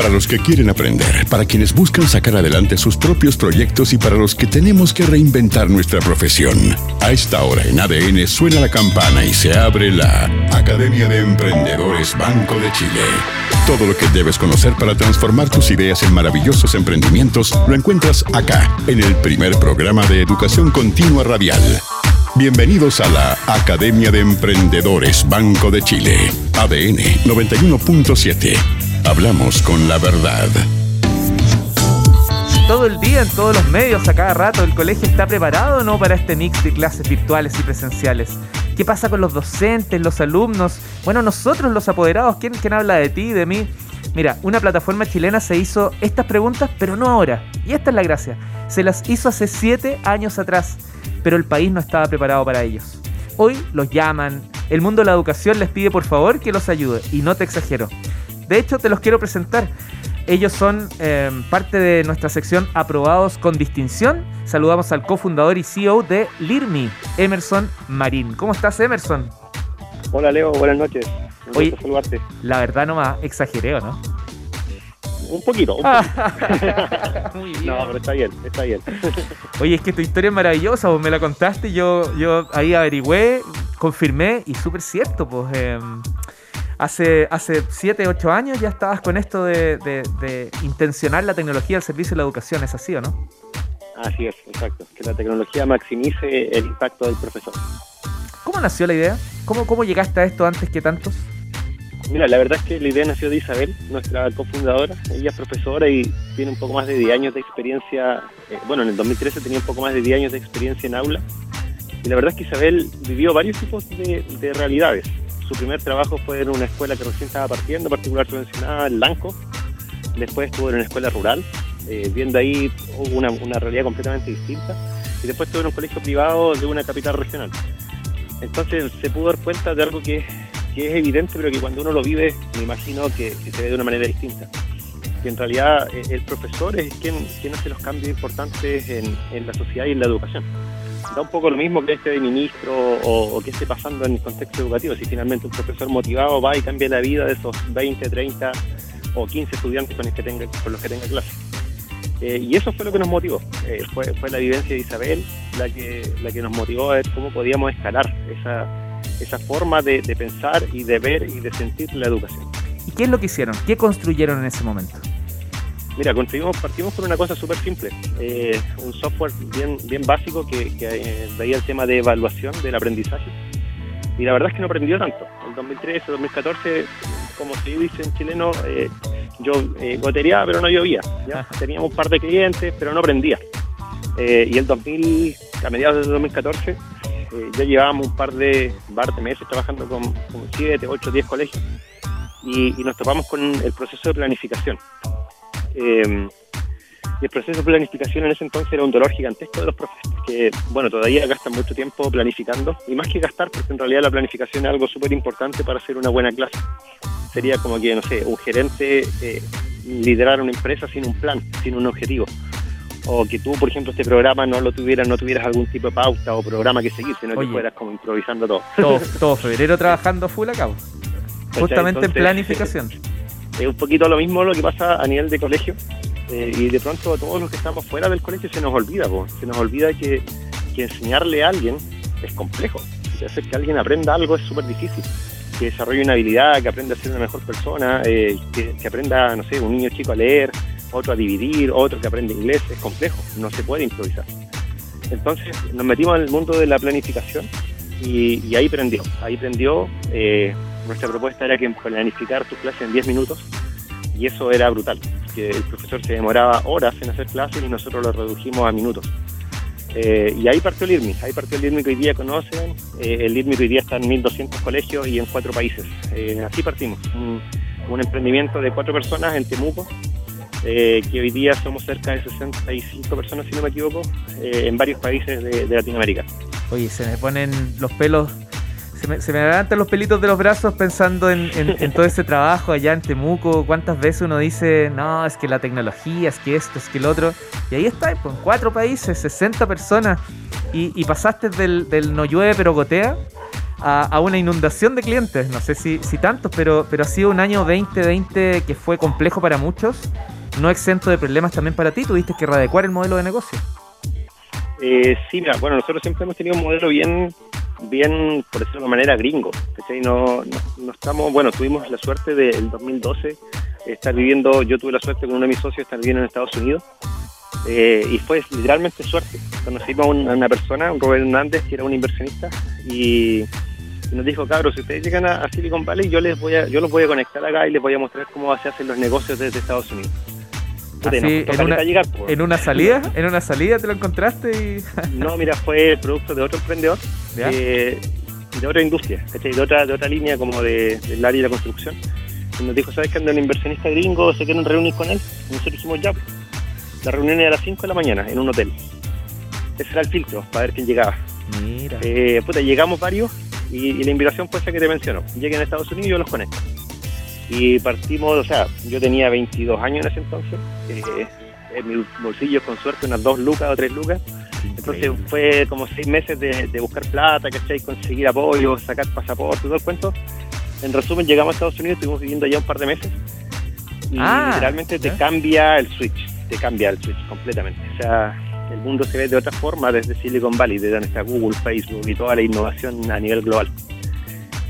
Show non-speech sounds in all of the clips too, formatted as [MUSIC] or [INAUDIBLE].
Para los que quieren aprender, para quienes buscan sacar adelante sus propios proyectos y para los que tenemos que reinventar nuestra profesión. A esta hora en ADN suena la campana y se abre la Academia de Emprendedores Banco de Chile. Todo lo que debes conocer para transformar tus ideas en maravillosos emprendimientos lo encuentras acá, en el primer programa de educación continua radial. Bienvenidos a la Academia de Emprendedores Banco de Chile, ADN 91.7. Hablamos con la verdad. Todo el día, en todos los medios, a cada rato, ¿el colegio está preparado o no para este mix de clases virtuales y presenciales? ¿Qué pasa con los docentes, los alumnos? Bueno, nosotros los apoderados, ¿quién, quién habla de ti, de mí? Mira, una plataforma chilena se hizo estas preguntas, pero no ahora. Y esta es la gracia. Se las hizo hace siete años atrás, pero el país no estaba preparado para ellos. Hoy los llaman, el mundo de la educación les pide por favor que los ayude, y no te exagero. De hecho, te los quiero presentar. Ellos son eh, parte de nuestra sección Aprobados con Distinción. Saludamos al cofundador y CEO de LIRMI, Emerson Marín. ¿Cómo estás, Emerson? Hola, Leo. Buenas noches. Un Oye, saludarte. La verdad no más exageré, ¿no? Un poquito, un poquito. [LAUGHS] Muy bien. No, pero está bien, está bien. Oye, es que tu historia es maravillosa, vos me la contaste, yo, yo ahí averigüé, confirmé y súper cierto, pues... Eh, hace, hace 7, 8 años ya estabas con esto de, intencionar la tecnología al servicio de la educación, ¿es así o no? Así es, exacto. Que la tecnología maximice el impacto del profesor. ¿Cómo nació la idea? ¿Cómo, cómo llegaste a esto antes que tantos? Mira, la verdad es que la idea nació de Isabel, nuestra cofundadora. Ella es profesora y tiene un poco más de 10 años de experiencia. Eh, bueno, en el 2013 tenía un poco más de 10 años de experiencia en aula. Y la verdad es que Isabel vivió varios tipos de, de realidades su primer trabajo fue en una escuela que recién estaba partiendo, particular subvencionada en Lanco. Después estuvo en una escuela rural, eh, viendo ahí una, realidad completamente distinta. Y después estuvo en un colegio privado de una capital regional. Entonces se pudo dar cuenta de algo que, es evidente, pero que cuando uno lo vive, me imagino que, se ve de una manera distinta. Que en realidad eh, el profesor es quien, quien hace los cambios importantes en, en la sociedad y en la educación da un poco lo mismo que este de ministro o, que esté pasando en el contexto educativo. Si finalmente un profesor motivado va y cambia la vida de esos 20, 30 o 15 estudiantes con los que tenga, con los que tenga clase. Eh, y eso fue lo que nos motivó. Eh, fue, fue la vivencia de Isabel la que, la que nos motivó a ver cómo podíamos escalar esa, esa forma de, de pensar y de ver y de sentir la educación. ¿Y qué es lo que hicieron? ¿Qué construyeron en ese momento? Mira, construimos, partimos con una cosa súper simple, eh, un software bien, bien básico que, que eh, veía el tema de evaluación del aprendizaje. Y la verdad es que no aprendió tanto. En 2013, 2014, como se dice en chileno, eh, yo eh, gotería pero no llovía. ¿ya? Teníamos un par de clientes, pero no aprendía. y el 2000, a mediados de 2014, ya llevábamos un par de, bar de meses trabajando con, 7, 8, 10 colegios y, y nos topamos con el proceso de planificación. Eh, y el proceso de planificación en ese entonces era un dolor gigantesco de los profesores, que, bueno, todavía gastan mucho tiempo planificando, y más que gastar, porque en realidad la planificación es algo súper importante para hacer una buena clase. Sería como que, no sé, un gerente eh, liderar una empresa sin un plan, sin un objetivo. O que tú, por ejemplo, este programa no lo tuvieras, no tuvieras algún tipo de pauta o programa que seguir, sino que fueras como improvisando todo. Todo, [LAUGHS] febrero trabajando full a cabo. Justamente en planificación [LAUGHS] es un poquito lo mismo lo que pasa a nivel de colegio. Eh, y de pronto a todos los que estamos fuera del colegio se nos olvida, se nos olvida que, enseñarle a alguien es complejo. Que hacer que alguien aprenda algo es súper difícil. Que desarrolle una habilidad, que aprenda a ser una mejor persona, eh, que, aprenda, no sé, un niño chico a leer, otro a dividir, otro que aprende inglés, es complejo, no se puede improvisar. Entonces nos metimos en el mundo de la planificación y, ahí prendió, ahí prendió. Eh, nuestra propuesta era que planificar tu clase en 10 minutos y eso era brutal, que el profesor se demoraba horas en hacer clases y nosotros lo redujimos a minutos. Eh, y ahí partió el IRMI, ahí partió el IRMI que hoy día conocen, eh, el IRMI que hoy día está en 1.200 colegios y en cuatro países. Eh, así partimos, un, emprendimiento de cuatro personas en Temuco, que hoy día somos cerca de 65 personas, si no me equivoco, en varios países de, de Latinoamérica. Oye, se me ponen los pelos se me, se levantan los pelitos de los brazos pensando en, todo ese trabajo allá en Temuco. ¿Cuántas veces uno dice, no, es que la tecnología, es que esto, es que el otro? Y ahí está, pues, en cuatro países, 60 personas. Y, pasaste del, no llueve pero gotea a, una inundación de clientes. No sé si, si tantos, pero, pero ha sido un año 2020 que fue complejo para muchos, no exento de problemas también para ti. Tuviste que readecuar el modelo de negocio. Eh, sí, mira, bueno, nosotros siempre hemos tenido un modelo bien, bien, por decirlo de una manera, gringo. No, no, estamos, bueno, tuvimos la suerte del 2012 estar viviendo, yo tuve la suerte con uno de mis socios estar viviendo en Estados Unidos eh, y fue literalmente suerte. Conocimos a una persona, un Robert Hernández, que era un inversionista, y, nos dijo, cabros, si ustedes llegan a, Silicon Valley, yo les voy a, yo los voy a conectar acá y les voy a mostrar cómo se hacen los negocios desde Estados Unidos. Así, en, una, en, una, salida, [LAUGHS] en una salida te lo encontraste y... [LAUGHS] no, mira, fue el producto de otro emprendedor, de otra industria, de otra, de otra línea como de, del área de la construcción. Y nos dijo, ¿sabes que anda un inversionista gringo? ¿Se quieren reunir con él? Y nosotros dijimos, ya, la reunión era a las 5 de la mañana en un hotel. Ese era el filtro para ver quién llegaba. Mira. Eh, puta, llegamos varios y, la invitación fue esa que te menciono. Lleguen a Estados Unidos y yo los conecto. Y partimos, o sea, yo tenía 22 años en ese entonces. Eh, en mi bolsillo, con suerte, unas dos lucas o tres lucas. Entonces fue como seis meses de, buscar plata, ¿cachai? Conseguir apoyo, sacar pasaporte, todo el cuento. En resumen, llegamos a Estados Unidos, estuvimos viviendo allá un par de meses. Y ah, literalmente te cambia el switch te cambia el switch completamente. O sea, el mundo se ve de otra forma desde Silicon Valley, desde donde está Google, Facebook y toda la innovación a nivel global.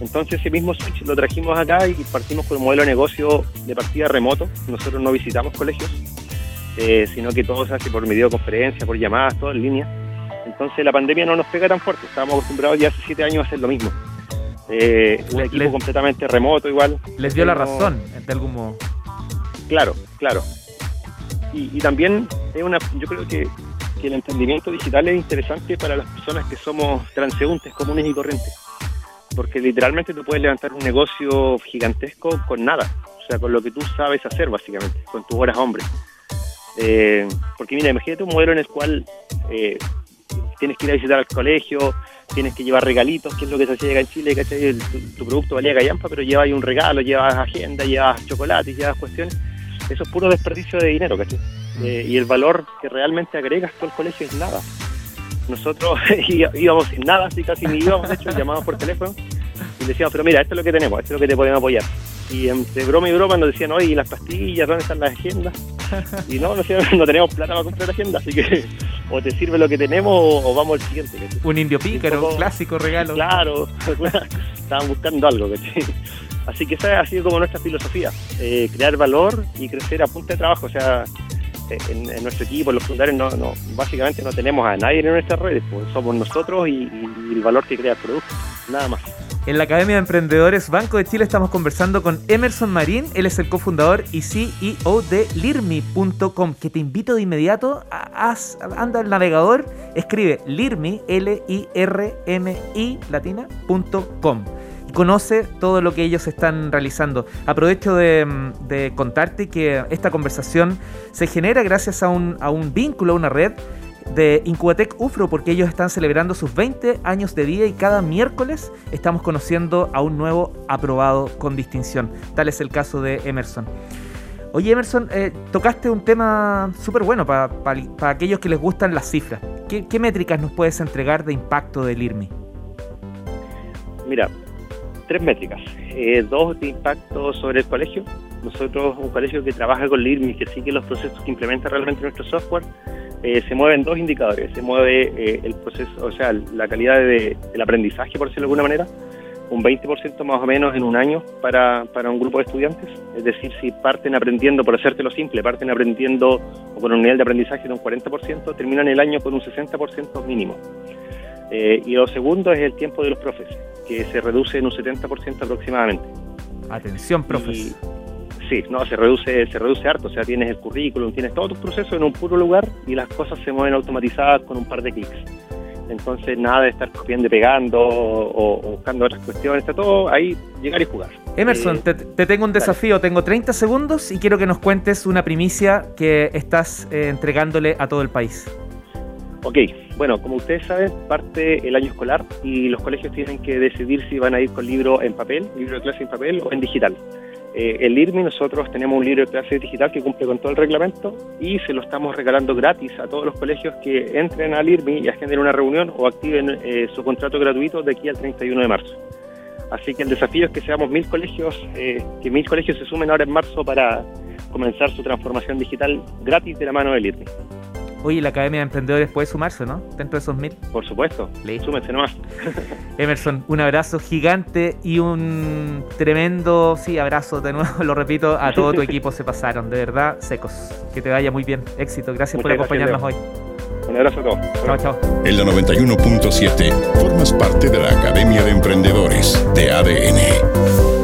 Entonces ese mismo switch lo trajimos acá y partimos con un modelo de negocio de partida remoto. Nosotros no visitamos colegios, eh, sino que todo se hace por videoconferencia, por llamadas, todo en línea. Entonces la pandemia no nos pega tan fuerte. Estábamos acostumbrados ya hace siete años a hacer lo mismo. Eh, un equipo completamente remoto igual. Les dio la razón, de algún modo. Claro, claro. Y, también es una, yo creo que, el emprendimiento digital es interesante para las personas que somos transeúntes comunes y corrientes. Porque literalmente tú puedes levantar un negocio gigantesco con nada. O sea, con lo que tú sabes hacer, básicamente, con tus horas hombre. Eh, porque mira, imagínate un modelo en el cual eh, tienes que ir a visitar al colegio, tienes que llevar regalitos, que es lo que se hacía acá en Chile, ¿cachai? Tu, tu producto valía gallampa, pero llevas un regalo, llevas agenda, llevas chocolate, llevas cuestiones eso es puro desperdicio de dinero, ¿cachai? Mm. Eh, y el valor que realmente agregas tú al colegio es nada. Nosotros [LAUGHS] íbamos sin nada, así casi ni íbamos, de hecho, [LAUGHS] llamábamos por teléfono y decíamos, pero mira, esto es lo que tenemos, esto es lo que te podemos apoyar. Y entre broma y broma nos decían, oye, ¿y las pastillas? ¿Dónde están las agendas? Y no, no, [LAUGHS] no tenemos plata para comprar agenda, así que o te sirve lo que tenemos o, vamos al siguiente. Un indio pícaro, un clásico regalo. [LAUGHS] Claro, estaban buscando algo, ¿cachai? Así que esa ha sido como nuestra filosofía, eh, crear valor y crecer a punta de trabajo. O sea, eh, en, nuestro equipo, los fundadores, no, no, básicamente no tenemos a nadie en nuestras redes, pues somos nosotros y, el valor que crea el producto, nada más. En la Academia de Emprendedores Banco de Chile estamos conversando con Emerson Marín, él es el cofundador y CEO de Lirmi.com, que te invito de inmediato, a, anda al navegador, escribe Lirmi, L-I-R-M-I, latina.com conoce todo lo que ellos están realizando. Aprovecho de, contarte que esta conversación se genera gracias a un vínculo, a una red de Incubatec UFRO, porque ellos están celebrando sus 20 años de vida y cada miércoles estamos conociendo a un nuevo aprobado con distinción. Tal es el caso de Emerson. Oye Emerson, eh, tocaste un tema súper bueno para aquellos que les gustan las cifras. ¿Qué, ¿Qué, métricas nos puedes entregar de impacto del IRMI? Mira, tres métricas. Eh, dos de impacto sobre el colegio. Nosotros, un colegio que trabaja con LIRMI, que sigue los procesos que implementa realmente nuestro software, eh, se mueven dos indicadores. Se mueve eh, el proceso, o sea, la calidad de, del aprendizaje, por decirlo de alguna manera, un 20% más o menos en un año para, para un grupo de estudiantes. Es decir, si parten aprendiendo, por hacértelo simple, parten aprendiendo o con un nivel de aprendizaje de un 40%, terminan el año con un 60% mínimo. y lo segundo es el tiempo de los profes que se reduce en un 70% aproximadamente. Atención, profes. Sí, no, se reduce, se reduce harto, o sea, tienes el currículum, tienes todos tus procesos en un puro lugar y las cosas se mueven automatizadas con un par de clics. Entonces, nada de estar copiando y pegando o, buscando otras cuestiones, está todo ahí, llegar y jugar. Emerson, eh, te, tengo un desafío, tengo 30 segundos y quiero que nos cuentes una primicia que estás eh, entregándole a todo el país. Ok, bueno, como ustedes saben, parte el año escolar y los colegios tienen que decidir si van a ir con libro en papel, libro de clase en papel o en digital. Eh, el IRMI, nosotros tenemos un libro de clase digital que cumple con todo el reglamento y se lo estamos regalando gratis a todos los colegios que entren al IRMI y agenden una reunión o activen eh, su contrato gratuito de aquí al 31 de marzo. Así que el desafío es que seamos mil colegios, eh, que mil colegios se sumen ahora en marzo para comenzar su transformación digital gratis de la mano del IRMI. Oye, la Academia de Emprendedores puede sumarse, ¿no? Dentro de esos mil. Por supuesto. Listo. Súmense nomás. [LAUGHS] Emerson, un abrazo gigante y un tremendo, sí, abrazo de nuevo, [LAUGHS] lo repito, a todo tu equipo se pasaron, de verdad, secos. Que te vaya muy bien, éxito. Gracias por acompañarnos gracias, hoy. Un abrazo a todos. Chao, chao. En la 91.7 formas parte de la Academia de Emprendedores de ADN.